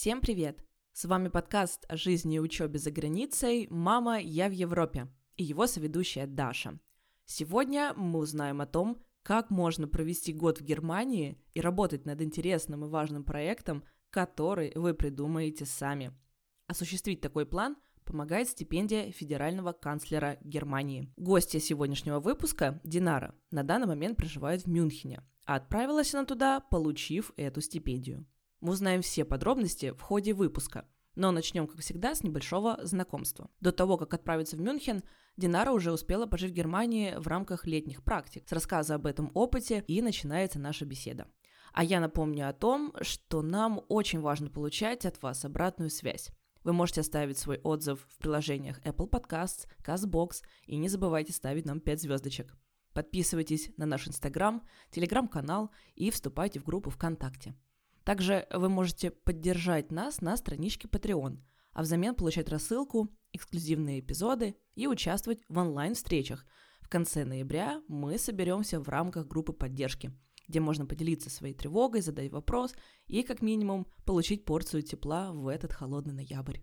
Всем привет! С вами подкаст о жизни и учебе за границей «Мама, я в Европе» и его соведущая Даша. Сегодня мы узнаем о том, как можно провести год в Германии и работать над интересным и важным проектом, который вы придумаете сами. Осуществить такой план помогает стипендия федерального канцлера Германии. Гостья сегодняшнего выпуска, Динара, на данный момент проживает в Мюнхене, а отправилась она туда, получив эту стипендию. Мы узнаем все подробности в ходе выпуска, но начнем, как всегда, с небольшого знакомства. До того, как отправиться в Мюнхен, Динара уже успела пожить в Германии в рамках летних практик. С рассказа об этом опыте и начинается наша беседа. А я напомню о том, что нам очень важно получать от вас обратную связь. Вы можете оставить свой отзыв в приложениях Apple Podcasts, CastBox и не забывайте ставить нам 5 звездочек. Подписывайтесь на наш Инстаграм, Телеграм-канал и вступайте в группу ВКонтакте. Также вы можете поддержать нас на страничке Patreon, а взамен получать рассылку, эксклюзивные эпизоды и участвовать в онлайн-встречах. В конце ноября мы соберемся в рамках группы поддержки, где можно поделиться своей тревогой, задать вопрос и, как минимум, получить порцию тепла в этот холодный ноябрь.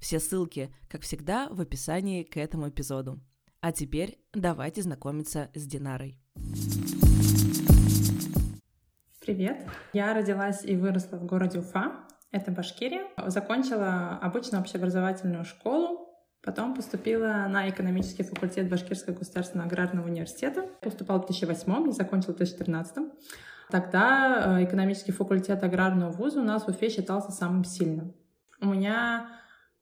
Все ссылки, как всегда, в описании к этому эпизоду. А теперь давайте знакомиться с Динарой. Привет! Я родилась и выросла в городе Уфа, это Башкирия. Закончила обычную общеобразовательную школу, потом поступила на экономический факультет Башкирского государственного аграрного университета. Поступала в 2008 и закончила в 2014. Тогда э, экономический факультет аграрного вуза у нас в Уфе считался самым сильным. У меня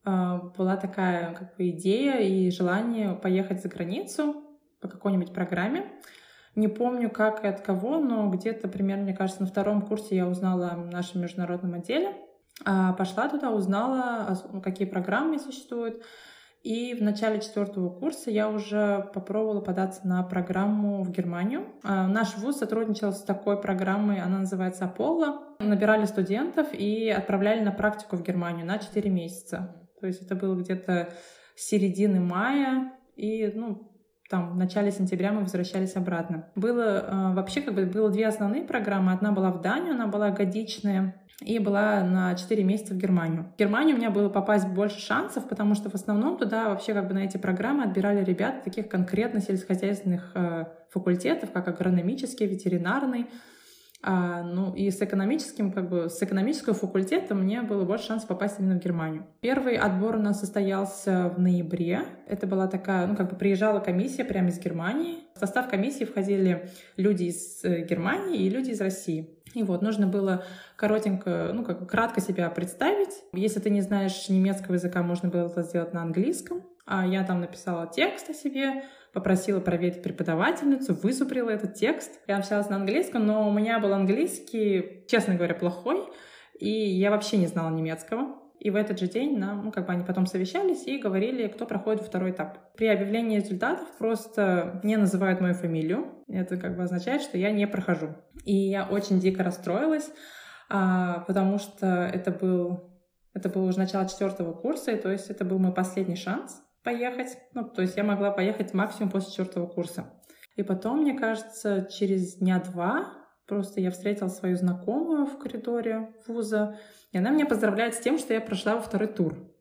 э, была такая как бы, идея и желание поехать за границу по какой-нибудь программе. Не помню, как и от кого, но где-то примерно, мне кажется, на втором курсе я узнала о нашем международном отделе. А, пошла туда, узнала, какие программы существуют. И в начале четвертого курса я уже попробовала податься на программу в Германию. А, наш вуз сотрудничал с такой программой, она называется Аполло. Набирали студентов и отправляли на практику в Германию на 4 месяца. То есть это было где-то середины мая, и ну, там в начале сентября мы возвращались обратно. Было э, вообще как бы было две основные программы. Одна была в Данию, она была годичная, и была на 4 месяца в Германию. В Германию у меня было попасть больше шансов, потому что в основном туда вообще как бы на эти программы отбирали ребят таких конкретно сельскохозяйственных э, факультетов, как агрономический, ветеринарный, а, ну и с экономическим, как бы, с экономического факультета мне было больше шансов попасть именно в Германию. Первый отбор у нас состоялся в ноябре. Это была такая, ну как бы приезжала комиссия прямо из Германии. В состав комиссии входили люди из э, Германии и люди из России. И вот нужно было коротенько, ну как кратко себя представить. Если ты не знаешь немецкого языка, можно было это сделать на английском. А я там написала текст о себе, попросила проверить преподавательницу, вызубрила этот текст. Я общалась на английском, но у меня был английский, честно говоря, плохой, и я вообще не знала немецкого. И в этот же день нам, ну, как бы они потом совещались и говорили, кто проходит второй этап. При объявлении результатов просто не называют мою фамилию. Это как бы означает, что я не прохожу. И я очень дико расстроилась, а, потому что это был, это был уже начало четвертого курса, и то есть это был мой последний шанс поехать. Ну, то есть я могла поехать максимум после четвертого курса. И потом, мне кажется, через дня два просто я встретила свою знакомую в коридоре вуза, и она меня поздравляет с тем, что я прошла во второй тур.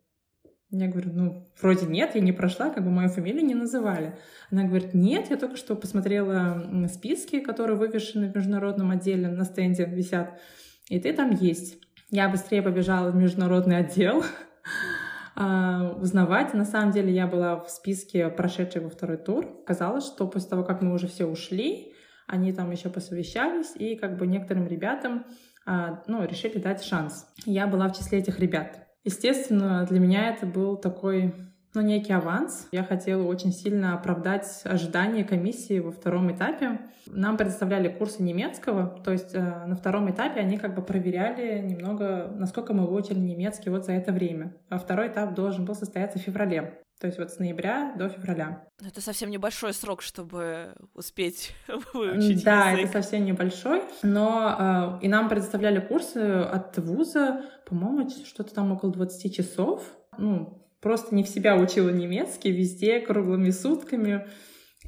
Я говорю, ну, вроде нет, я не прошла, как бы мою фамилию не называли. Она говорит, нет, я только что посмотрела списки, которые вывешены в международном отделе, на стенде висят, и ты там есть. Я быстрее побежала в международный отдел, а, узнавать. На самом деле я была в списке прошедшей во второй тур. Казалось, что после того, как мы уже все ушли, они там еще посовещались, и как бы некоторым ребятам а, ну, решили дать шанс. Я была в числе этих ребят. Естественно, для меня это был такой ну, некий аванс. Я хотела очень сильно оправдать ожидания комиссии во втором этапе. Нам предоставляли курсы немецкого, то есть э, на втором этапе они как бы проверяли немного, насколько мы выучили немецкий вот за это время. А второй этап должен был состояться в феврале. То есть вот с ноября до февраля. Это совсем небольшой срок, чтобы успеть выучить Да, язык. это совсем небольшой. Но э, и нам предоставляли курсы от вуза, по-моему, что-то там около 20 часов. Ну, просто не в себя учила немецкий везде, круглыми сутками.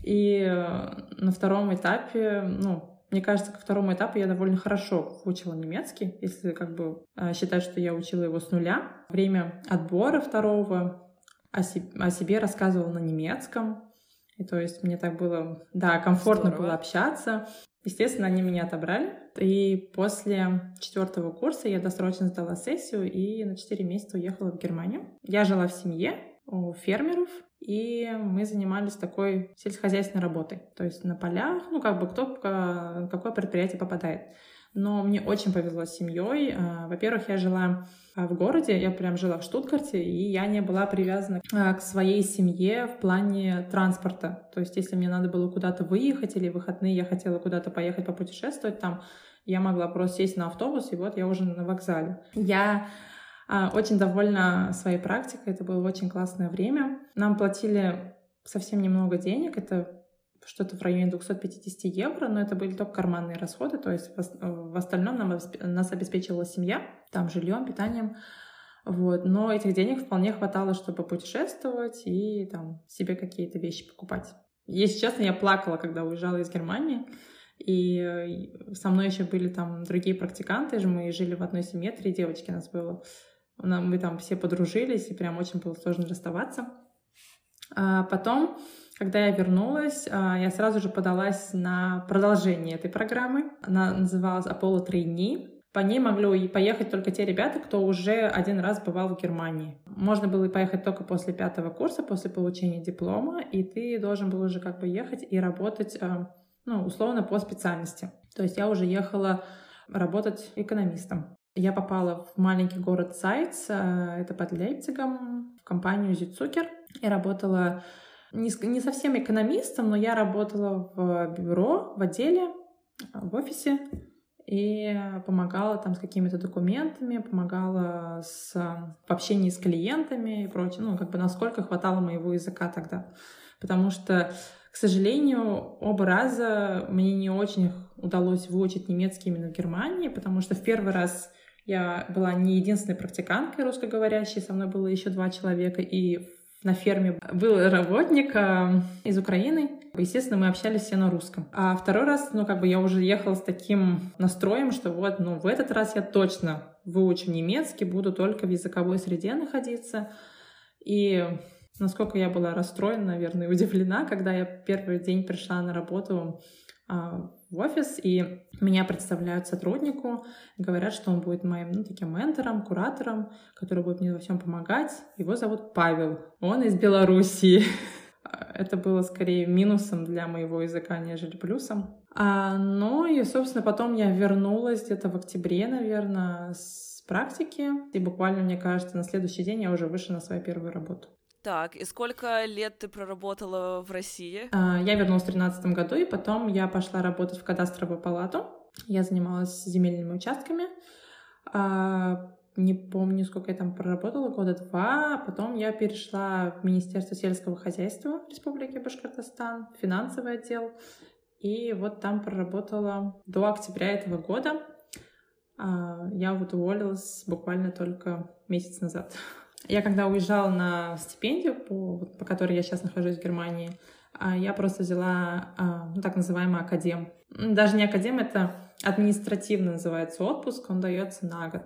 И э, на втором этапе, ну, мне кажется, ко второму этапу я довольно хорошо выучила немецкий, если как бы э, считать, что я учила его с нуля. Время отбора второго о себе рассказывала на немецком. И то есть мне так было, да, комфортно Здорово. было общаться. Естественно, они меня отобрали. И после четвертого курса я досрочно сдала сессию и на 4 месяца уехала в Германию. Я жила в семье у фермеров, и мы занимались такой сельскохозяйственной работой. То есть на полях, ну как бы кто, какое предприятие попадает. Но мне очень повезло с семьей. А, во-первых, я жила а, в городе, я прям жила в Штутгарте, и я не была привязана а, к своей семье в плане транспорта. То есть, если мне надо было куда-то выехать или выходные я хотела куда-то поехать попутешествовать там, я могла просто сесть на автобус, и вот я уже на вокзале. Я очень довольна своей практикой, это было очень классное время. Нам платили совсем немного денег, это что-то в районе 250 евро, но это были только карманные расходы, то есть в остальном нам, нас обеспечивала семья, там жильем, питанием, вот. Но этих денег вполне хватало, чтобы путешествовать и там себе какие-то вещи покупать. Если честно, я плакала, когда уезжала из Германии, и со мной еще были там другие практиканты, мы жили в одной семье, три девочки у нас было. Мы там все подружились, и прям очень было сложно расставаться. А потом когда я вернулась, а, я сразу же подалась на продолжение этой программы. Она называлась Apollo Trainee. По ней могли поехать только те ребята, кто уже один раз бывал в Германии. Можно было поехать только после пятого курса, после получения диплома, и ты должен был уже как бы ехать и работать, а, ну, условно, по специальности. То есть я уже ехала работать экономистом. Я попала в маленький город Сайц, а, это под Лейпцигом, в компанию Зицукер, и работала не, не совсем экономистом, но я работала в бюро, в отделе, в офисе и помогала там с какими-то документами, помогала с, в общении с клиентами и прочее, ну, как бы насколько хватало моего языка тогда. Потому что, к сожалению, оба раза мне не очень удалось выучить немецкий именно в Германии, потому что в первый раз я была не единственной практиканткой русскоговорящей, со мной было еще два человека, и на ферме был работник э, из Украины. Естественно, мы общались все на русском. А второй раз, ну, как бы я уже ехала с таким настроем, что вот, ну, в этот раз я точно выучу немецкий, буду только в языковой среде находиться. И насколько я была расстроена, наверное, удивлена, когда я первый день пришла на работу а, в офис, и меня представляют сотруднику, говорят, что он будет моим ну, таким ментором, куратором, который будет мне во всем помогать. Его зовут Павел. Он из Белоруссии. Это было скорее минусом для моего языка, нежели плюсом. А, ну и, собственно, потом я вернулась где-то в октябре, наверное, с практики. И буквально, мне кажется, на следующий день я уже вышла на свою первую работу. Так, и сколько лет ты проработала в России? А, я вернулась в 2013 году, и потом я пошла работать в кадастровую палату. Я занималась земельными участками. А, не помню, сколько я там проработала, года два. Потом я перешла в Министерство сельского хозяйства Республики Башкортостан, финансовый отдел. И вот там проработала до октября этого года. А, я вот уволилась буквально только месяц назад. Я когда уезжала на стипендию, по, по которой я сейчас нахожусь в Германии, а, я просто взяла а, ну, так называемый академ. Даже не академ, это административно называется отпуск, он дается на год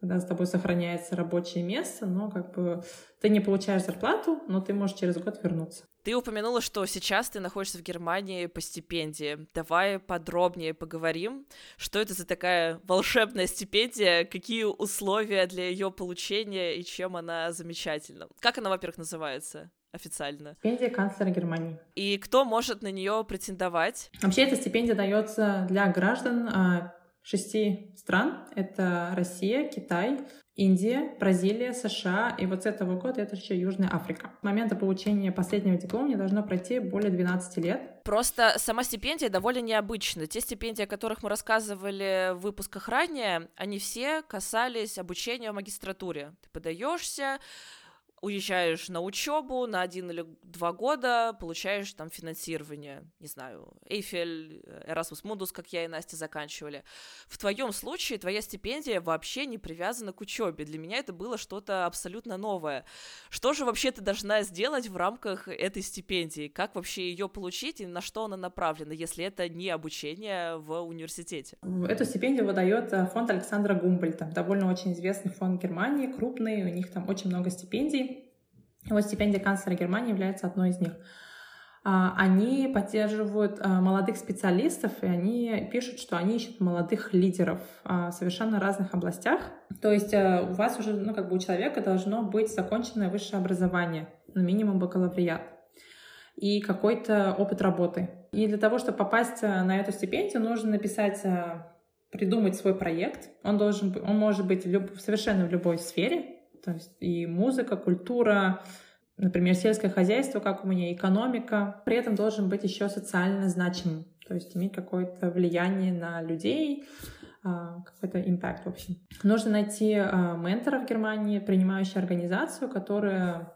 когда с тобой сохраняется рабочее место, но как бы ты не получаешь зарплату, но ты можешь через год вернуться. Ты упомянула, что сейчас ты находишься в Германии по стипендии. Давай подробнее поговорим, что это за такая волшебная стипендия, какие условия для ее получения и чем она замечательна. Как она, во-первых, называется? официально. Стипендия канцлера Германии. И кто может на нее претендовать? Вообще эта стипендия дается для граждан а, шести стран. Это Россия, Китай, Индия, Бразилия, США, и вот с этого года это еще Южная Африка. С момента получения последнего диплома не должно пройти более 12 лет. Просто сама стипендия довольно необычна. Те стипендии, о которых мы рассказывали в выпусках ранее, они все касались обучения в магистратуре. Ты подаешься, уезжаешь на учебу на один или два года, получаешь там финансирование, не знаю, Эйфель, Erasmus Mundus, как я и Настя заканчивали. В твоем случае твоя стипендия вообще не привязана к учебе. Для меня это было что-то абсолютно новое. Что же вообще ты должна сделать в рамках этой стипендии? Как вообще ее получить и на что она направлена, если это не обучение в университете? Эту стипендию выдает э, фонд Александра Гумбольта, довольно очень известный фонд Германии, крупный, у них там очень много стипендий. Вот стипендия канцлера Германии является одной из них. А, они поддерживают а, молодых специалистов, и они пишут, что они ищут молодых лидеров в совершенно разных областях. То есть э, у вас уже, ну, как бы у человека должно быть законченное высшее образование, ну, минимум бакалавриат, и какой-то опыт работы. И для того, чтобы попасть э, на эту стипендию, нужно написать э, придумать свой проект. Он должен, он может быть в люб, совершенно в любой сфере, то есть и музыка, культура, например, сельское хозяйство, как у меня, экономика. При этом должен быть еще социально значимым, то есть иметь какое-то влияние на людей, а, какой-то импакт, в общем. Нужно найти а, ментора в Германии, принимающую организацию, которая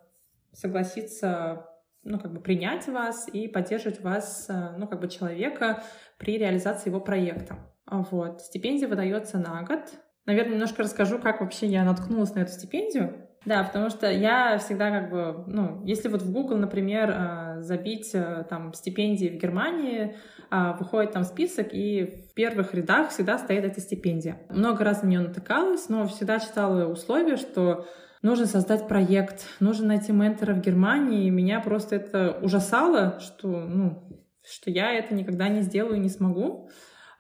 согласится ну, как бы принять вас и поддерживать вас, а, ну, как бы человека при реализации его проекта. Вот. Стипендия выдается на год. Наверное, немножко расскажу, как вообще я наткнулась на эту стипендию. Да, потому что я всегда как бы, ну, если вот в Google, например, а, забить а, там стипендии в Германии, а, выходит там список, и в первых рядах всегда стоит эта стипендия. Много раз на нее натыкалась, но всегда читала условия, что нужно создать проект, нужно найти ментора в Германии, и меня просто это ужасало, что, ну, что я это никогда не сделаю и не смогу.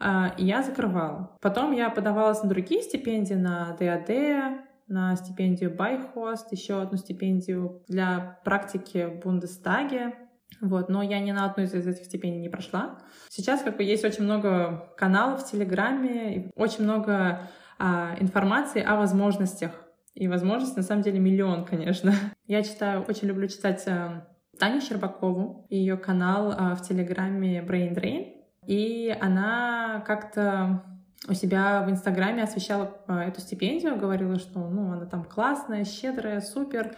А, и я закрывала. Потом я подавалась на другие стипендии, на ДАД, на стипендию Байхост, еще одну стипендию для практики в Бундестаге. Вот, но я ни на одну из этих стипендий не прошла. Сейчас как бы есть очень много каналов в Телеграме, очень много а, информации о возможностях. И возможностей на самом деле миллион, конечно. Я читаю, очень люблю читать а, Таню Щербакову и ее канал а, в Телеграме Brain Drain. И она как-то у себя в Инстаграме освещала а, эту стипендию, говорила, что ну, она там классная, щедрая, супер.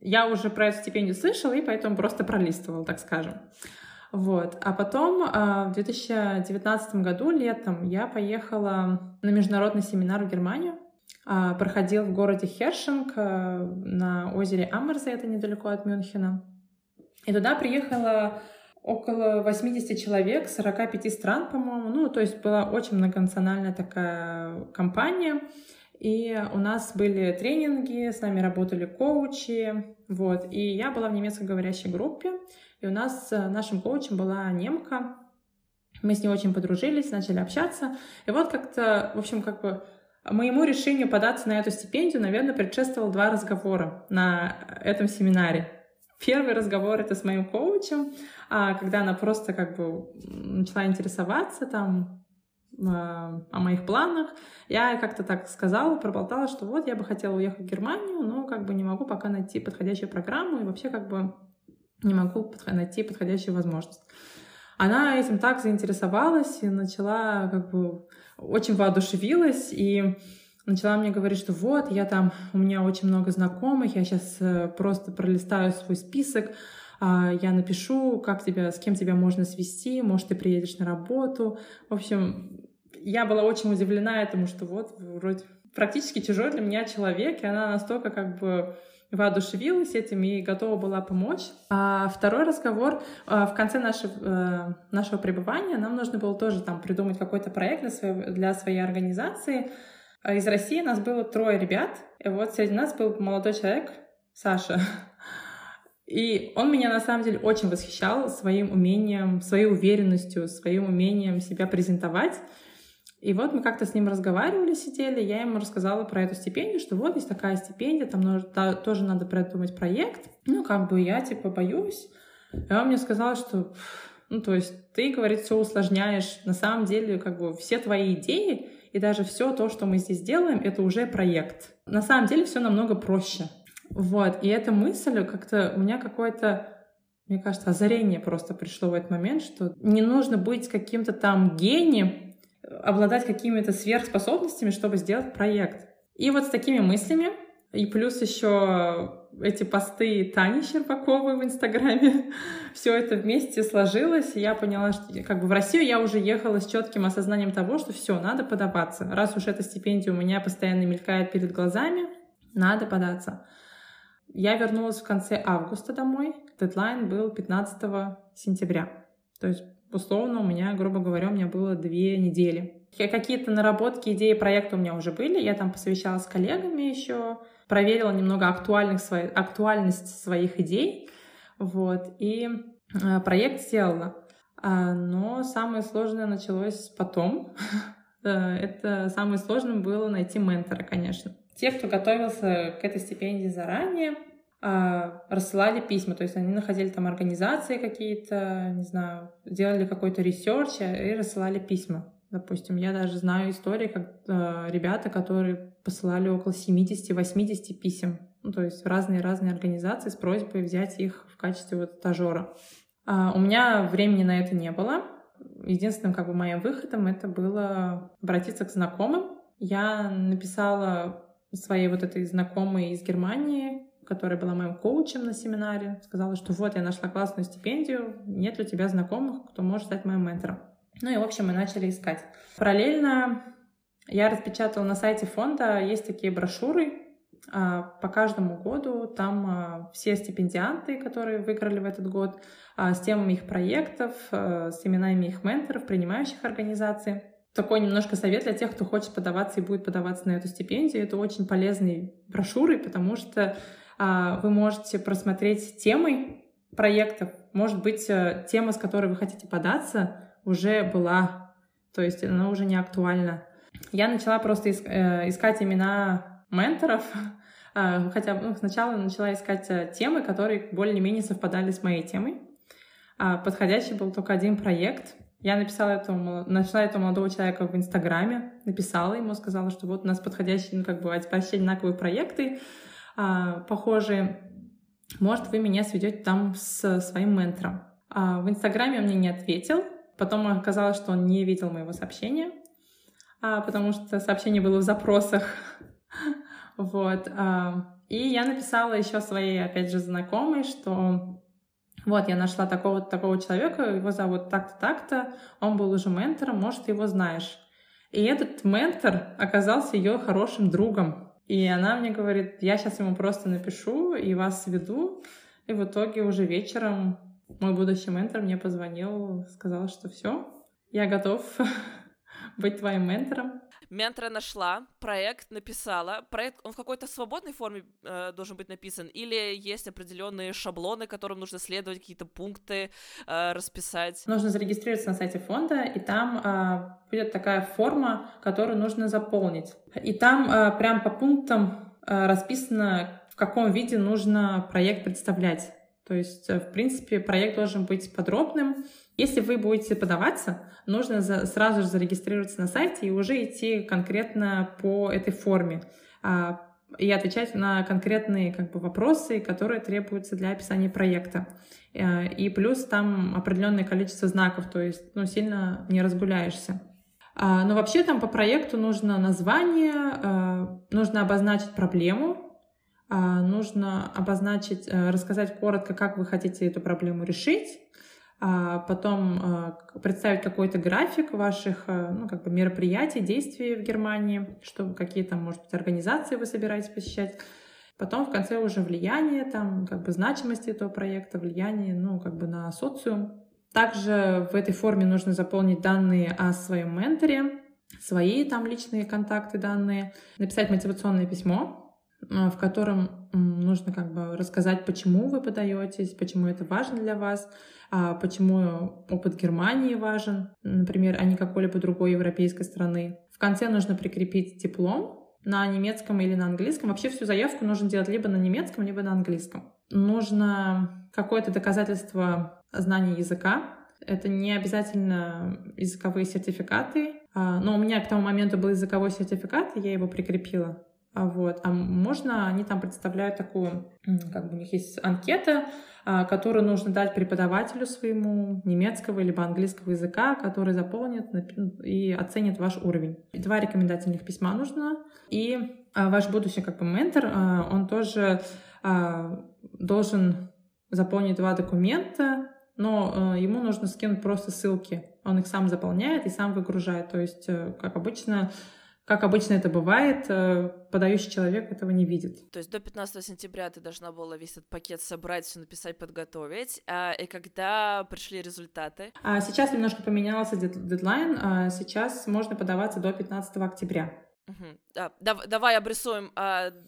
Я уже про эту стипендию слышала, и поэтому просто пролистывала, так скажем. Вот. А потом а, в 2019 году, летом, я поехала на международный семинар в Германию. А, проходил в городе Хершинг на озере Аммерзе, это недалеко от Мюнхена. И туда приехала около 80 человек, 45 стран, по-моему. Ну, то есть была очень многонациональная такая компания. И у нас были тренинги, с нами работали коучи, вот. И я была в немецкоговорящей группе, и у нас нашим коучем была немка. Мы с ней очень подружились, начали общаться. И вот как-то, в общем, как бы моему решению податься на эту стипендию, наверное, предшествовал два разговора на этом семинаре. Первый разговор это с моим коучем, а когда она просто как бы начала интересоваться там а, о моих планах, я как-то так сказала, проболтала, что вот я бы хотела уехать в Германию, но как бы не могу пока найти подходящую программу и вообще как бы не могу найти подходящую возможность. Она этим так заинтересовалась и начала как бы очень воодушевилась и начала мне говорить, что вот, я там, у меня очень много знакомых, я сейчас э, просто пролистаю свой список, а, я напишу, как тебя, с кем тебя можно свести, может, ты приедешь на работу. В общем, я была очень удивлена этому, что вот, вроде практически чужой для меня человек, и она настолько как бы воодушевилась этим и готова была помочь. А второй разговор а, в конце нашего, э, нашего пребывания нам нужно было тоже там придумать какой-то проект для своей, для своей организации, из России нас было трое ребят, и вот среди нас был молодой человек, Саша. И он меня на самом деле очень восхищал своим умением, своей уверенностью, своим умением себя презентовать. И вот мы как-то с ним разговаривали, сидели, я ему рассказала про эту стипендию, что вот есть такая стипендия, там тоже надо придумать проект. Ну, как бы я типа боюсь. И он мне сказал, что, ну, то есть ты, говорит, все усложняешь. На самом деле, как бы все твои идеи и даже все то, что мы здесь делаем, это уже проект. На самом деле все намного проще. Вот, и эта мысль как-то у меня какое-то мне кажется, озарение просто пришло в этот момент, что не нужно быть каким-то там гением, обладать какими-то сверхспособностями, чтобы сделать проект. И вот с такими мыслями И плюс еще эти посты Тани Щербаковой в Инстаграме. Все это вместе сложилось, и я поняла, что как бы в Россию я уже ехала с четким осознанием того, что все, надо подаваться. Раз уж эта стипендия у меня постоянно мелькает перед глазами, надо податься. Я вернулась в конце августа домой. Дедлайн был 15 сентября. То есть, условно, у меня, грубо говоря, у меня было две недели. Какие-то наработки, идеи проекта у меня уже были. Я там посовещалась с коллегами еще, проверила немного актуальных свои, актуальность своих идей. Вот, и э, проект сделала. А, но самое сложное началось потом. Э, это самое сложное было найти ментора, конечно. Те, кто готовился к этой стипендии заранее, а, рассылали письма, то есть они находили там организации какие-то, не знаю, делали какой-то research и рассылали письма. Допустим, я даже знаю истории, как э, ребята, которые посылали около 70-80 писем, ну, то есть разные-разные организации с просьбой взять их в качестве вот стажера. А у меня времени на это не было. Единственным как бы моим выходом это было обратиться к знакомым. Я написала своей вот этой знакомой из Германии, которая была моим коучем на семинаре, сказала, что вот, я нашла классную стипендию, нет у тебя знакомых, кто может стать моим ментором. Ну и, в общем, мы начали искать. Параллельно я распечатала на сайте фонда, есть такие брошюры, а, по каждому году там а, все стипендианты, которые выиграли в этот год, а, с темами их проектов, с именами их менторов, принимающих организаций. Такой немножко совет для тех, кто хочет подаваться и будет подаваться на эту стипендию. Это очень полезные брошюры, потому что вы можете просмотреть темы проектов. Может быть, э, тема, с которой вы хотите податься, уже была, то есть она уже не актуальна. Я начала просто э, искать имена менторов, а, хотя ну, сначала начала искать э, темы, которые более-менее совпадали с моей темой. А, подходящий был только один проект. Я написала этому, нашла этого молодого человека в Инстаграме, написала ему, сказала, что вот у нас подходящие, ну, как бы, почти одинаковые проекты, а, похожие. Может, вы меня сведете там с своим ментором. В Инстаграме он мне не ответил, Потом оказалось, что он не видел моего сообщения, а, потому что сообщение было в запросах. вот. А, и я написала еще своей, опять же, знакомой, что вот, я нашла такого такого человека, его зовут так-то, так-то, он был уже ментором, может, ты его знаешь. И этот ментор оказался ее хорошим другом. И она мне говорит, я сейчас ему просто напишу и вас сведу. И в итоге уже вечером мой будущий ментор мне позвонил, сказал, что все, я готов быть твоим ментором. Ментора нашла, проект написала. Проект, он в какой-то свободной форме э, должен быть написан? Или есть определенные шаблоны, которым нужно следовать, какие-то пункты э, расписать? Нужно зарегистрироваться на сайте фонда, и там э, будет такая форма, которую нужно заполнить. И там э, прям по пунктам э, расписано, в каком виде нужно проект представлять. То есть, э, в принципе, проект должен быть подробным. Если вы будете подаваться, нужно за, сразу же зарегистрироваться на сайте и уже идти конкретно по этой форме а, и отвечать на конкретные как бы, вопросы, которые требуются для описания проекта. Э, и плюс там определенное количество знаков, то есть ну, сильно не разгуляешься. А, но вообще там по проекту нужно название, э, нужно обозначить проблему, а, нужно обозначить, э, рассказать коротко, как вы хотите эту проблему решить, а потом э, представить какой-то график ваших э, ну, как бы мероприятий, действий в Германии, что какие там, может быть, организации вы собираетесь посещать. Потом в конце уже влияние, там, как бы значимость этого проекта, влияние, ну, как бы на социум. Также в этой форме нужно заполнить данные о своем менторе, свои там личные контакты, данные, написать мотивационное письмо, а, в котором нужно как бы рассказать, почему вы подаетесь, почему это важно для вас, а, почему опыт Германии важен, например, а не какой-либо другой европейской страны. В конце нужно прикрепить диплом на немецком или на английском. Вообще всю заявку нужно делать либо на немецком, либо на английском. Нужно какое-то доказательство знания языка. Это не обязательно языковые сертификаты. А, но у меня к тому моменту был языковой сертификат, и я его прикрепила а вот, а можно, они там представляют такую, как бы у них есть анкета, а, которую нужно дать преподавателю своему немецкого либо английского языка, который заполнит и оценит ваш уровень. Два рекомендательных письма нужно, и а, ваш будущий как бы ментор, а, он тоже должен заполнить два документа, но ему нужно скинуть просто ссылки. Он их сам заполняет и сам выгружает. То есть, э, как обычно, как обычно это бывает, э, подающий человек этого не видит. То есть до 15 сентября ты должна была весь этот пакет собрать, все написать, подготовить. А, и когда пришли результаты? А сейчас немножко поменялся дедлайн. А сейчас можно подаваться до 15 октября. Угу. Да, давай обрисуем.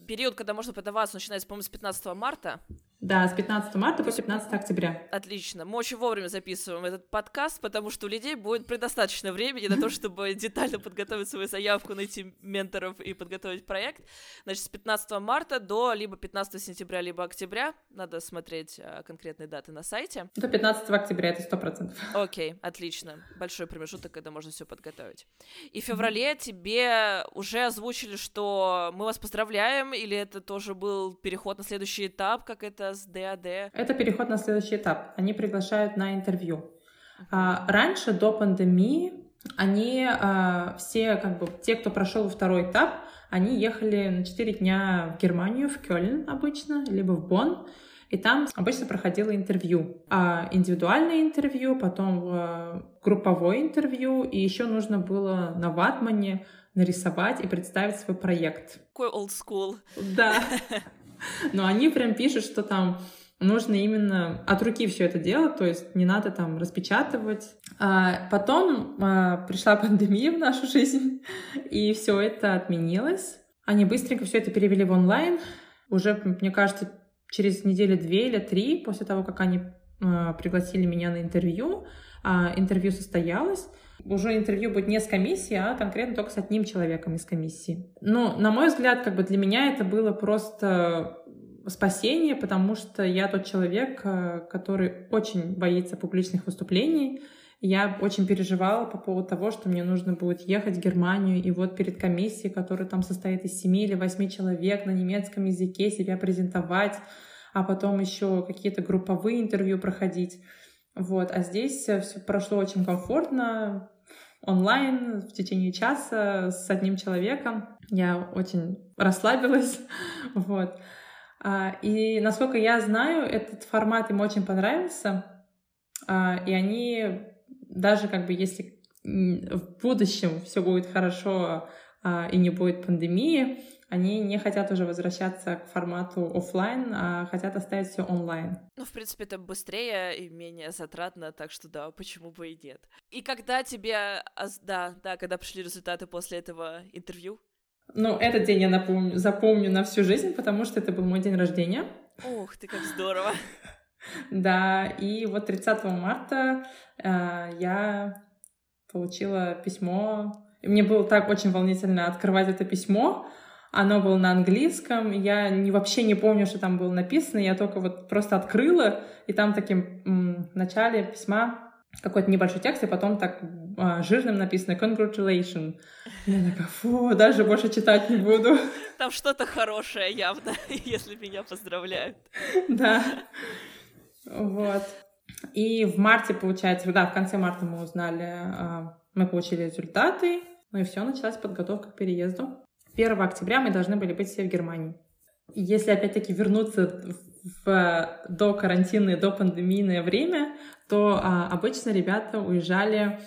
Период, когда можно подаваться, начинается, по-моему, с 15 марта. Да, с 15 марта по 15 октября. Отлично. Мы очень вовремя записываем этот подкаст, потому что у людей будет предостаточно времени на то, чтобы детально подготовить свою заявку, найти менторов и подготовить проект. Значит, с 15 марта до либо 15 сентября, либо октября. Надо смотреть а, конкретные даты на сайте. До 15 октября, это 100%. Окей, отлично. Большой промежуток, когда можно все подготовить. И в феврале тебе уже озвучили, что мы вас поздравляем, или это тоже был переход на следующий этап, как это с ДАД? Это переход на следующий этап. Они приглашают на интервью. А, раньше, до пандемии, они а, все, как бы, те, кто прошел второй этап, они ехали на 4 дня в Германию, в Кёльн обычно, либо в Бонн, и там обычно проходило интервью. А индивидуальное интервью, потом а, групповое интервью, и еще нужно было на ватмане нарисовать и представить свой проект. Какой old school. Да. Но они прям пишут, что там нужно именно от руки все это делать, то есть не надо там распечатывать. А потом а, пришла пандемия в нашу жизнь, и все это отменилось. Они быстренько все это перевели в онлайн. Уже, мне кажется, через недели две или три после того, как они а, пригласили меня на интервью, а, интервью состоялось. Уже интервью будет не с комиссией, а конкретно только с одним человеком из комиссии. Но, на мой взгляд, как бы для меня это было просто спасение, потому что я тот человек, э, который очень боится публичных выступлений. Я очень переживала по поводу того, что мне нужно будет ехать в Германию, и вот перед комиссией, которая там состоит из семи или восьми человек на немецком языке, себя презентовать, а потом еще какие-то групповые интервью проходить. Вот. А здесь все прошло очень комфортно, онлайн в течение часа с одним человеком. Я очень расслабилась. Вот. А, и насколько я знаю, этот формат им очень понравился. А, и они даже как бы если в будущем все будет хорошо и не будет пандемии, они не хотят уже возвращаться к формату офлайн, а хотят оставить все онлайн. Ну, в принципе, это быстрее и менее затратно, так что да, почему бы и нет. И когда тебе, да, да, когда пришли результаты после этого интервью? Ну, этот день я напомню, запомню на всю жизнь, потому что это был мой день рождения. Ух ты, как здорово! Да, и вот 30 марта э, я получила письмо. И мне было так очень волнительно открывать это письмо, оно было на английском, я не, вообще не помню, что там было написано, я только вот просто открыла, и там таким м, в начале письма какой-то небольшой текст, и потом так а, жирным написано «Congratulations». Я такая, фу, даже больше читать не буду. Там что-то хорошее явно, если меня поздравляют. Да. Вот. И в марте, получается, да, в конце марта мы узнали, а, мы получили результаты, ну и все, началась подготовка к переезду. 1 октября мы должны были быть все в Германии. Если опять-таки вернуться в до карантинное, до пандемийное время, то а, обычно ребята уезжали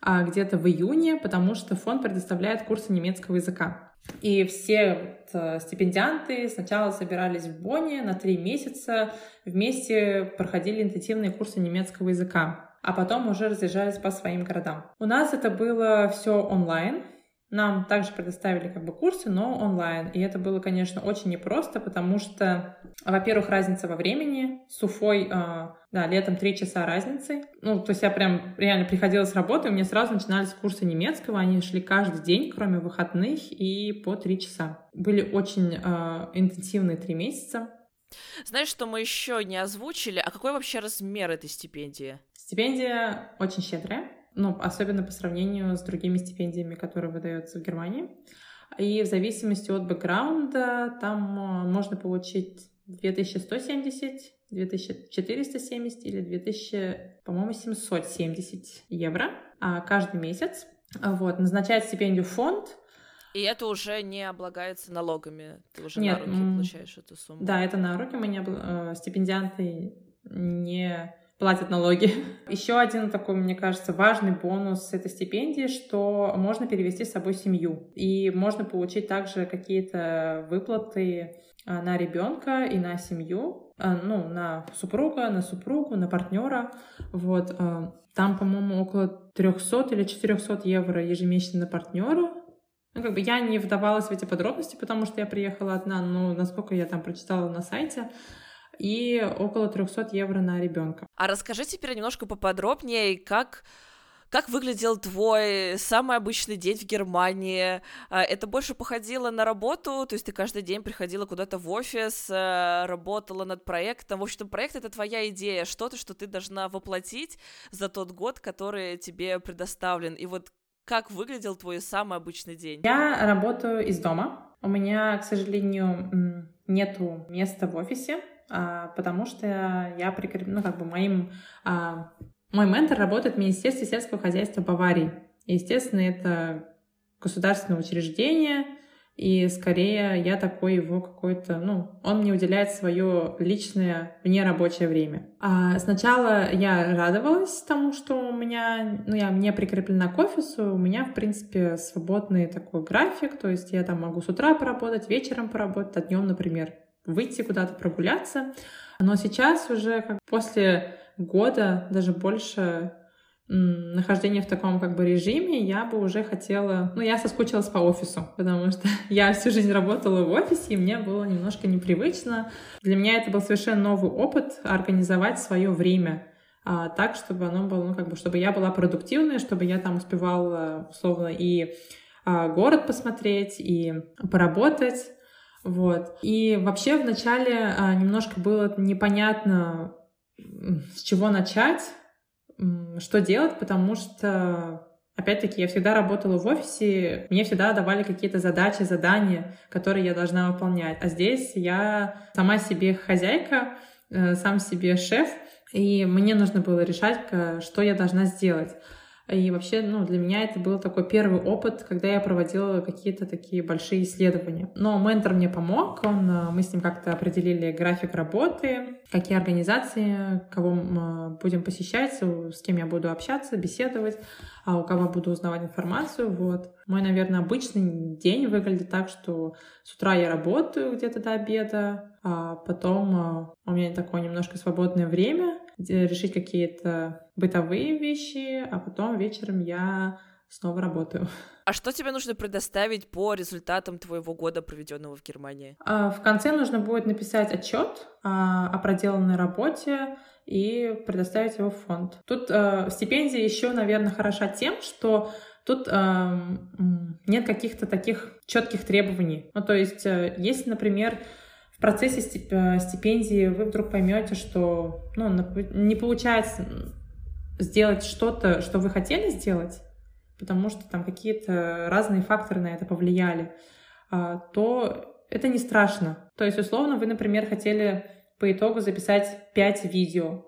а, где-то в июне, потому что фонд предоставляет курсы немецкого языка. И все вот, стипендианты сначала собирались в Бонне на три месяца, вместе проходили интенсивные курсы немецкого языка, а потом уже разъезжались по своим городам. У нас это было все онлайн, нам также предоставили как бы курсы, но онлайн. И это было, конечно, очень непросто, потому что, во-первых, разница во времени. С Уфой, э, да, летом три часа разницы. Ну, то есть я прям реально приходила с работы, у меня сразу начинались курсы немецкого. Они шли каждый день, кроме выходных, и по три часа. Были очень э, интенсивные три месяца. Знаешь, что мы еще не озвучили? А какой вообще размер этой стипендии? Стипендия очень щедрая ну, особенно по сравнению с другими стипендиями, которые выдаются в Германии. И в зависимости от бэкграунда там э, можно получить 2170, 2470 или 2000, по-моему, 770 евро а, каждый месяц. Вот, назначает стипендию фонд, и это уже не облагается налогами. Ты уже Нет, на руки получаешь эту сумму. Да, это на руки. Мы не, э, стипендианты не платят налоги. Еще один такой, мне кажется, важный бонус этой стипендии, что можно перевести с собой семью. И можно получить также какие-то выплаты э, на ребенка и на семью, э, ну, на супруга, на супругу, на партнера. Вот. Там, по-моему, около 300 или 400 евро ежемесячно на партнера ну, как бы я не вдавалась в эти подробности, потому что я приехала одна, но насколько я там прочитала на сайте, и около 300 евро на ребенка. А расскажи теперь немножко поподробнее, как как выглядел твой самый обычный день в Германии? А, это больше походило на работу, то есть ты каждый день приходила куда-то в офис, э, работала над проектом. В общем, проект — это твоя идея, что-то, что ты должна воплотить за тот год, который тебе предоставлен. И вот как выглядел твой самый обычный день? Я работаю из дома. У меня, к сожалению, нету места в офисе, а, потому что я прикреплена, ну, как бы моим... А, мой ментор работает в Министерстве сельского хозяйства Баварии. Естественно, это государственное учреждение, и скорее я такой его какой-то, ну, он мне уделяет свое личное внерабочее время. А сначала я радовалась тому, что у меня, ну, я не прикреплена к офису, у меня, в принципе, свободный такой график, то есть я там могу с утра поработать, вечером поработать, а днем, например, выйти куда-то прогуляться. Но сейчас уже как после года, даже больше, нахождение в таком как бы режиме, я бы уже хотела... Ну, я соскучилась по офису, потому что я всю жизнь работала в офисе, и мне было немножко непривычно. Для меня это был совершенно новый опыт организовать свое время а, так, чтобы оно было, ну, как бы, чтобы я была продуктивной, чтобы я там успевала, условно, и а, город посмотреть, и поработать. Вот. И вообще вначале а, немножко было непонятно, с чего начать, что делать, потому что Опять-таки, я всегда работала в офисе, мне всегда давали какие-то задачи, задания, которые я должна выполнять. А здесь я сама себе хозяйка, э, сам себе шеф, и мне нужно было решать, что я должна сделать. И вообще, ну, для меня это был такой первый опыт, когда я проводила какие-то такие большие исследования. Но ментор мне помог, он, э, мы с ним как-то определили график работы, какие организации, кого мы будем посещать, с кем я буду общаться, беседовать, а у кого буду узнавать информацию. Вот. Мой, наверное, обычный день выглядит так, что с утра я работаю где-то до обеда, а потом э, у меня такое немножко свободное время, решить какие-то бытовые вещи, а потом вечером я снова работаю. А что тебе нужно предоставить по результатам твоего года, проведенного в Германии? А, в конце нужно будет написать отчет о проделанной работе и предоставить его в фонд. Тут э, стипендия еще, наверное, хороша тем, что тут э, нет каких-то таких четких требований. Ну, то есть, э, если, например, процессе э, стипендии вы вдруг поймете, что ну, не получается сделать что-то, что вы хотели сделать, потому что там какие-то разные факторы на это повлияли, а, то это не страшно. То есть, условно, вы, например, хотели по итогу записать 5 видео,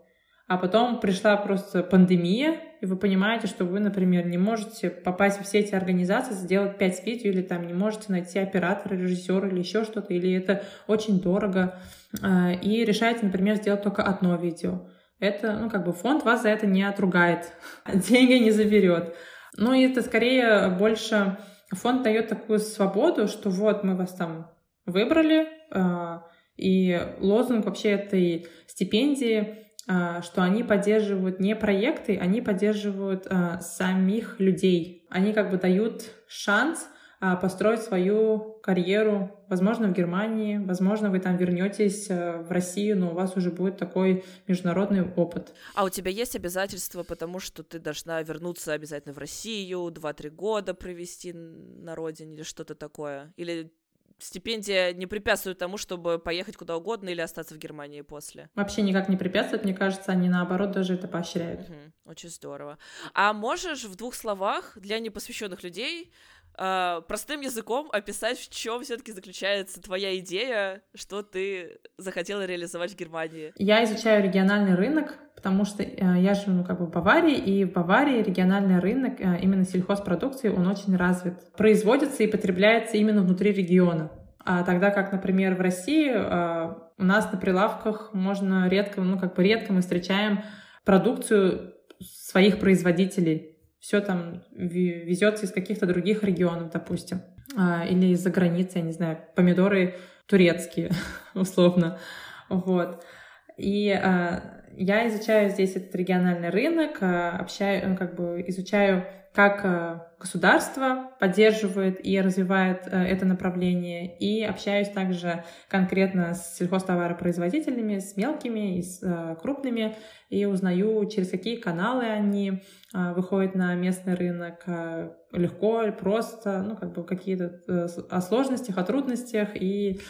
а потом пришла просто пандемия, и вы понимаете, что вы, например, не можете попасть в все эти организации, сделать 5 видео, или там не можете найти оператора, режиссера или еще что-то, или это очень дорого, а, и решаете, например, сделать только одно видео. Это, ну, как бы фонд вас за это не отругает, деньги не заберет. Ну, и это скорее больше фонд дает такую свободу, что вот мы вас там выбрали, а, и лозунг вообще этой стипендии а, что они поддерживают не проекты, они поддерживают а, самих людей. Они как бы дают шанс а, построить свою карьеру, возможно, в Германии, возможно, вы там вернетесь в Россию, но у вас уже будет такой международный опыт. А у тебя есть обязательства, потому что ты должна вернуться обязательно в Россию, 2-3 года провести на родине или что-то такое? Или стипендия не препятствует тому, чтобы поехать куда угодно или остаться в Германии после? Вообще никак не препятствует, мне кажется, они наоборот даже это поощряют. Угу, очень здорово. А можешь в двух словах для непосвященных людей э, простым языком описать, в чем все-таки заключается твоя идея, что ты захотела реализовать в Германии? Я изучаю региональный рынок, потому что э, я живу ну, как бы в Баварии, и в Баварии региональный рынок э, именно сельхозпродукции, он очень развит. Производится и потребляется именно внутри региона. А тогда как, например, в России э, у нас на прилавках можно редко, ну как бы редко мы встречаем продукцию своих производителей все там везется из каких-то других регионов, допустим, а, или из-за границы, я не знаю, помидоры турецкие, условно, вот. И а, я изучаю здесь этот региональный рынок, а, общаю, ну, как бы изучаю как э, государство поддерживает и развивает э, это направление, и общаюсь также конкретно с сельхозтоваропроизводителями, с мелкими и с э, крупными, и узнаю, через какие каналы они выходят на местный рынок, легко или просто, ну, как бы какие-то о сложностях, о трудностях, и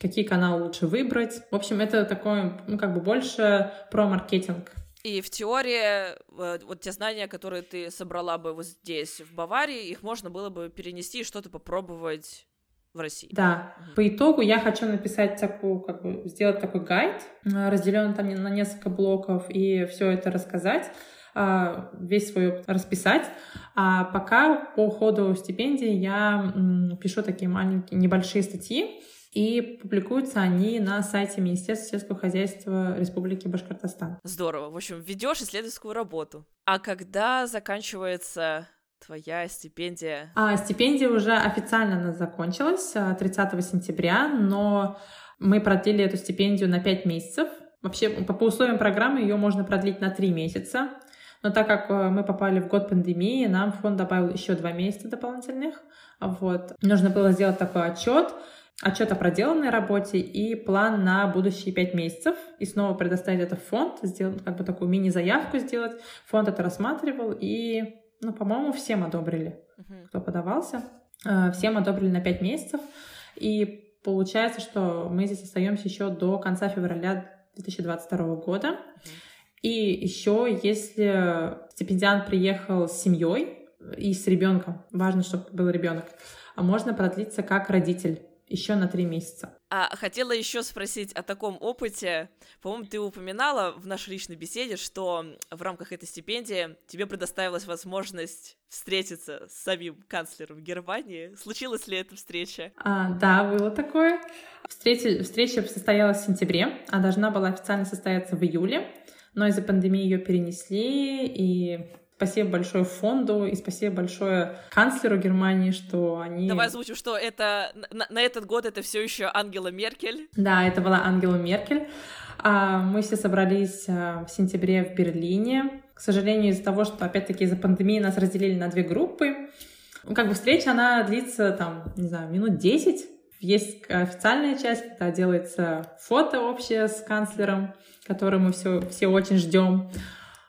какие каналы лучше выбрать. В общем, это такое, ну, как бы больше про маркетинг и в теории вот те знания, которые ты собрала бы вот здесь, в Баварии, их можно было бы перенести и что-то попробовать в России. Да. Угу. По итогу я хочу написать такую, как бы сделать такой гайд, э, разделенный там на несколько блоков, и все это рассказать а, весь свой расписать. А пока по ходу стипендии я пишу такие маленькие, небольшие статьи, и публикуются они на сайте Министерства сельского хозяйства Республики Башкортостан. Здорово. В общем, ведешь исследовательскую работу. А когда заканчивается твоя стипендия? А, стипендия уже официально она закончилась 30 а, сентября, но мы продлили эту стипендию на 5 месяцев. Вообще, по, по условиям программы ее можно продлить на 3 месяца. Но так как э, мы попали в год пандемии, нам фонд добавил еще 2 месяца дополнительных. Вот. Нужно было сделать такой отчет отчет о проделанной работе и план на будущие пять месяцев, и снова предоставить это в фонд, сделать как бы такую мини-заявку сделать. Фонд это рассматривал, и, ну, по-моему, всем одобрили, кто подавался. Э, всем одобрили на пять месяцев, и получается, что мы здесь остаемся еще до конца февраля 2022 года. Uh-huh. И еще, если стипендиант приехал с семьей и с ребенком, важно, чтобы был ребенок, а можно продлиться как родитель еще на три месяца. А хотела еще спросить о таком опыте. По-моему, ты упоминала в нашей личной беседе, что в рамках этой стипендии тебе предоставилась возможность встретиться с самим канцлером Германии. Случилась ли эта встреча? А, да, было такое. Встреча, встреча состоялась в сентябре, а должна была официально состояться в июле, но из-за пандемии ее перенесли, и Спасибо большое фонду и спасибо большое канцлеру Германии, что они... Давай озвучим, что это на, на этот год это все еще Ангела Меркель. Да, это была Ангела Меркель. А, мы все собрались а, в сентябре в Берлине. К сожалению, из-за того, что, опять-таки, из-за пандемии нас разделили на две группы, ну, как бы встреча, она длится, там, не знаю, минут 10. Есть официальная часть, когда делается фото общее с канцлером, которое мы все, все очень ждем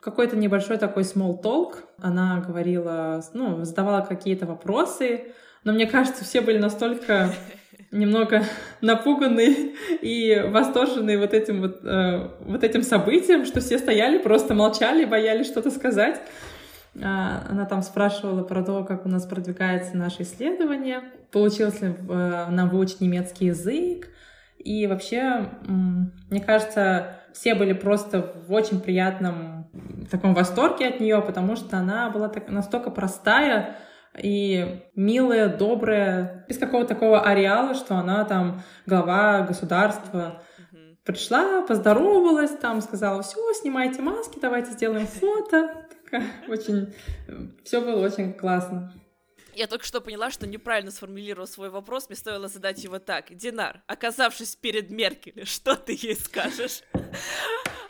какой-то небольшой такой small talk. Она говорила, ну, задавала какие-то вопросы, но мне кажется, все были настолько немного напуганы и восторжены вот этим вот, э, вот этим событием, что все стояли, просто молчали, боялись что-то сказать. А, она там спрашивала про то, как у нас продвигается наше исследование, получилось ли э, нам выучить немецкий язык. И вообще, мне кажется, все были просто в очень приятном таком восторге от нее, потому что она была так, настолько простая и милая, добрая, без какого-то такого ареала, что она там глава государства. Пришла, поздоровалась, там сказала, все, снимайте маски, давайте сделаем фото. Очень, все было очень классно. Я только что поняла, что неправильно сформулировала свой вопрос, мне стоило задать его так. Динар, оказавшись перед Меркель, что ты ей скажешь?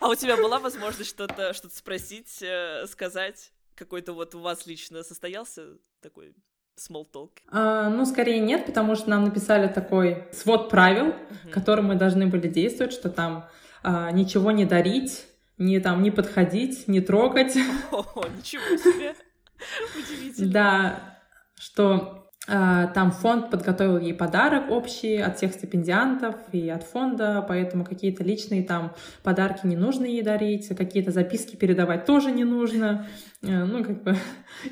А у тебя была возможность что-то что спросить, э, сказать? Какой-то вот у вас лично состоялся такой small talk? А, ну, скорее нет, потому что нам написали такой свод правил, uh-huh. которым мы должны были действовать, что там а, ничего не дарить, не там не подходить, не трогать. О, ничего себе! Удивительно. Да, что А, там фонд подготовил ей подарок общий от всех стипендиантов и от фонда, поэтому какие-то личные там подарки не нужно ей дарить, какие-то записки передавать тоже не нужно. Э, ну, как бы...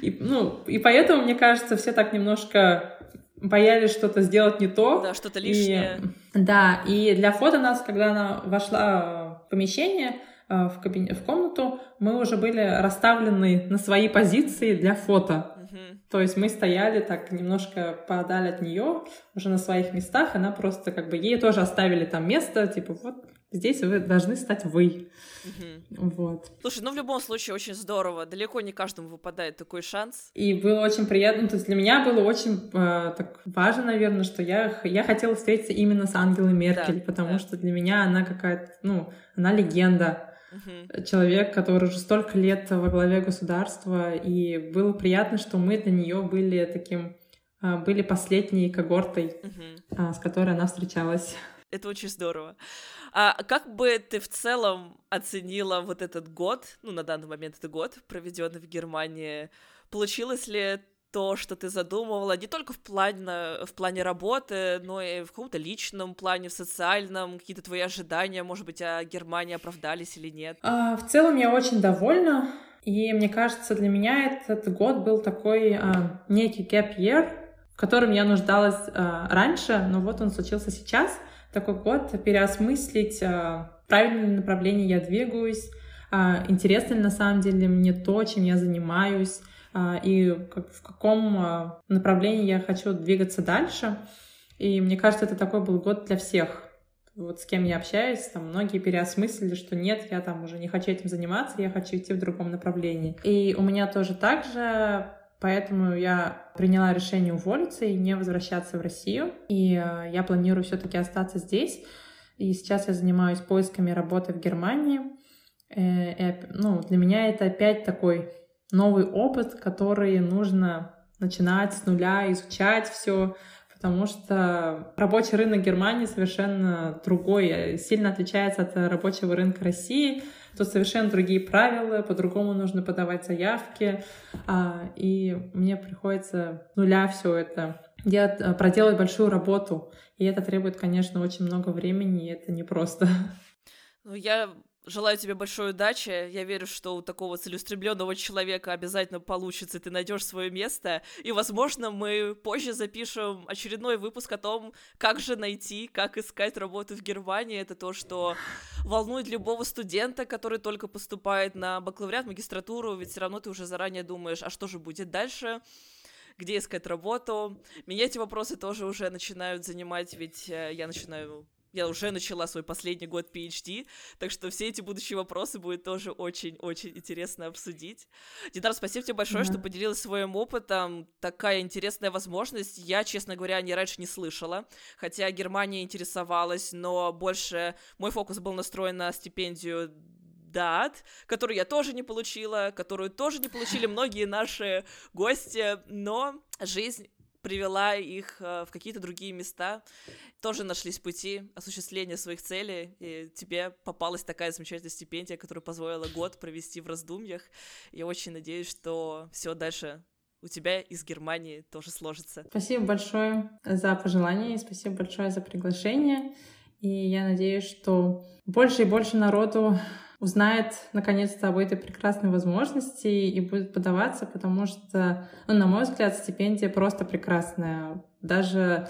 И, ну, и поэтому, мне кажется, все так немножко боялись что-то сделать не то. Да, что-то лишнее. И, да, и для фото нас, когда она вошла в помещение, э, в, кабинет, в комнату, мы уже были расставлены на свои позиции для фото. То есть мы стояли так немножко подали от нее, уже на своих местах, она просто как бы ей тоже оставили там место, типа вот здесь вы должны стать вы. Угу. Вот. Слушай, ну в любом случае очень здорово. Далеко не каждому выпадает такой шанс. И было очень приятно. То есть для меня было очень э, так важно, наверное, что я, я хотела встретиться именно с Ангелой Меркель, да, потому да. что для меня она какая-то, ну, она легенда угу. человек, который уже столько лет во главе государства, и было приятно, что мы для нее были таким, а, были последней когортой, угу. с которой она встречалась. Это очень здорово. А как бы ты в целом оценила вот этот год, ну, на данный момент это год, проведенный в Германии? Получилось ли то, что ты задумывала, не только в плане, в плане работы, но и в каком-то личном плане, в социальном, какие-то твои ожидания, может быть, о Германии оправдались или нет? А, в целом я очень довольна, и мне кажется, для меня этот год был такой а, некий gap year, в котором я нуждалась а, раньше, но вот он случился сейчас. Такой год переосмыслить, а, правильное направление я двигаюсь, а, интересно ли на самом деле мне то, чем я занимаюсь, а, и в каком а, направлении я хочу двигаться дальше. И мне кажется, это такой был год для всех. Вот с кем я общаюсь, там многие переосмыслили, что нет, я там уже не хочу этим заниматься, я хочу идти в другом направлении. И у меня тоже так же, поэтому я приняла решение уволиться и не возвращаться в Россию. И а, я планирую все-таки остаться здесь. И сейчас я занимаюсь поисками работы в Германии. Э, и, ну, для меня это опять такой новый опыт, который нужно начинать с нуля, изучать все, потому что рабочий рынок Германии совершенно другой, сильно отличается от рабочего рынка России. Тут совершенно другие правила, по-другому нужно подавать заявки, а, и мне приходится с нуля все это делать, проделать большую работу, и это требует, конечно, очень много времени, и это непросто. Ну, я Желаю тебе большой удачи. Я верю, что у такого целеустремленного человека обязательно получится, ты найдешь свое место. И, возможно, мы позже запишем очередной выпуск о том, как же найти, как искать работу в Германии. Это то, что волнует любого студента, который только поступает на бакалавриат, магистратуру. Ведь все равно ты уже заранее думаешь, а что же будет дальше где искать работу. Меня эти вопросы тоже уже начинают занимать, ведь э, я начинаю я уже начала свой последний год PhD, так что все эти будущие вопросы будет тоже очень-очень интересно обсудить. Дидар, спасибо тебе большое, да. что поделилась своим опытом. Такая интересная возможность. Я, честно говоря, не раньше не слышала, хотя Германия интересовалась, но больше мой фокус был настроен на стипендию дат, которую я тоже не получила, которую тоже не получили многие наши гости, но жизнь привела их э, в какие-то другие места, тоже нашлись пути осуществления своих целей, и тебе попалась такая замечательная стипендия, которая позволила год провести в раздумьях. Я очень надеюсь, что все дальше у тебя из Германии тоже сложится. Спасибо большое за пожелания, и спасибо большое за приглашение. И я надеюсь, что больше и больше народу узнает наконец-то об этой прекрасной возможности и будет подаваться, потому что, ну, на мой взгляд, стипендия просто прекрасная. Даже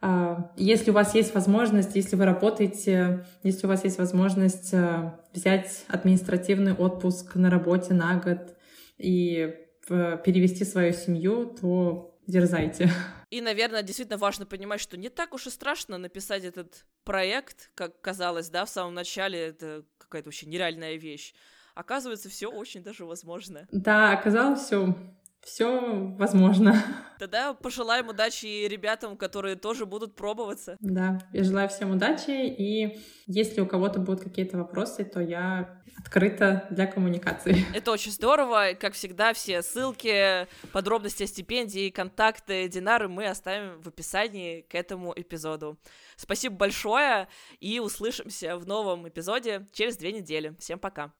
э, если у вас есть возможность, если вы работаете, если у вас есть возможность э, взять административный отпуск на работе на год и э, перевести свою семью, то дерзайте. И, наверное, действительно важно понимать, что не так уж и страшно написать этот проект, как казалось, да, в самом начале, это какая-то вообще нереальная вещь. Оказывается, все очень даже возможно. Да, оказалось все все возможно. Тогда пожелаем удачи ребятам, которые тоже будут пробоваться. Да, я желаю всем удачи, и если у кого-то будут какие-то вопросы, то я открыта для коммуникации. Это очень здорово. Как всегда, все ссылки, подробности о стипендии, контакты Динары мы оставим в описании к этому эпизоду. Спасибо большое, и услышимся в новом эпизоде через две недели. Всем пока. Пока.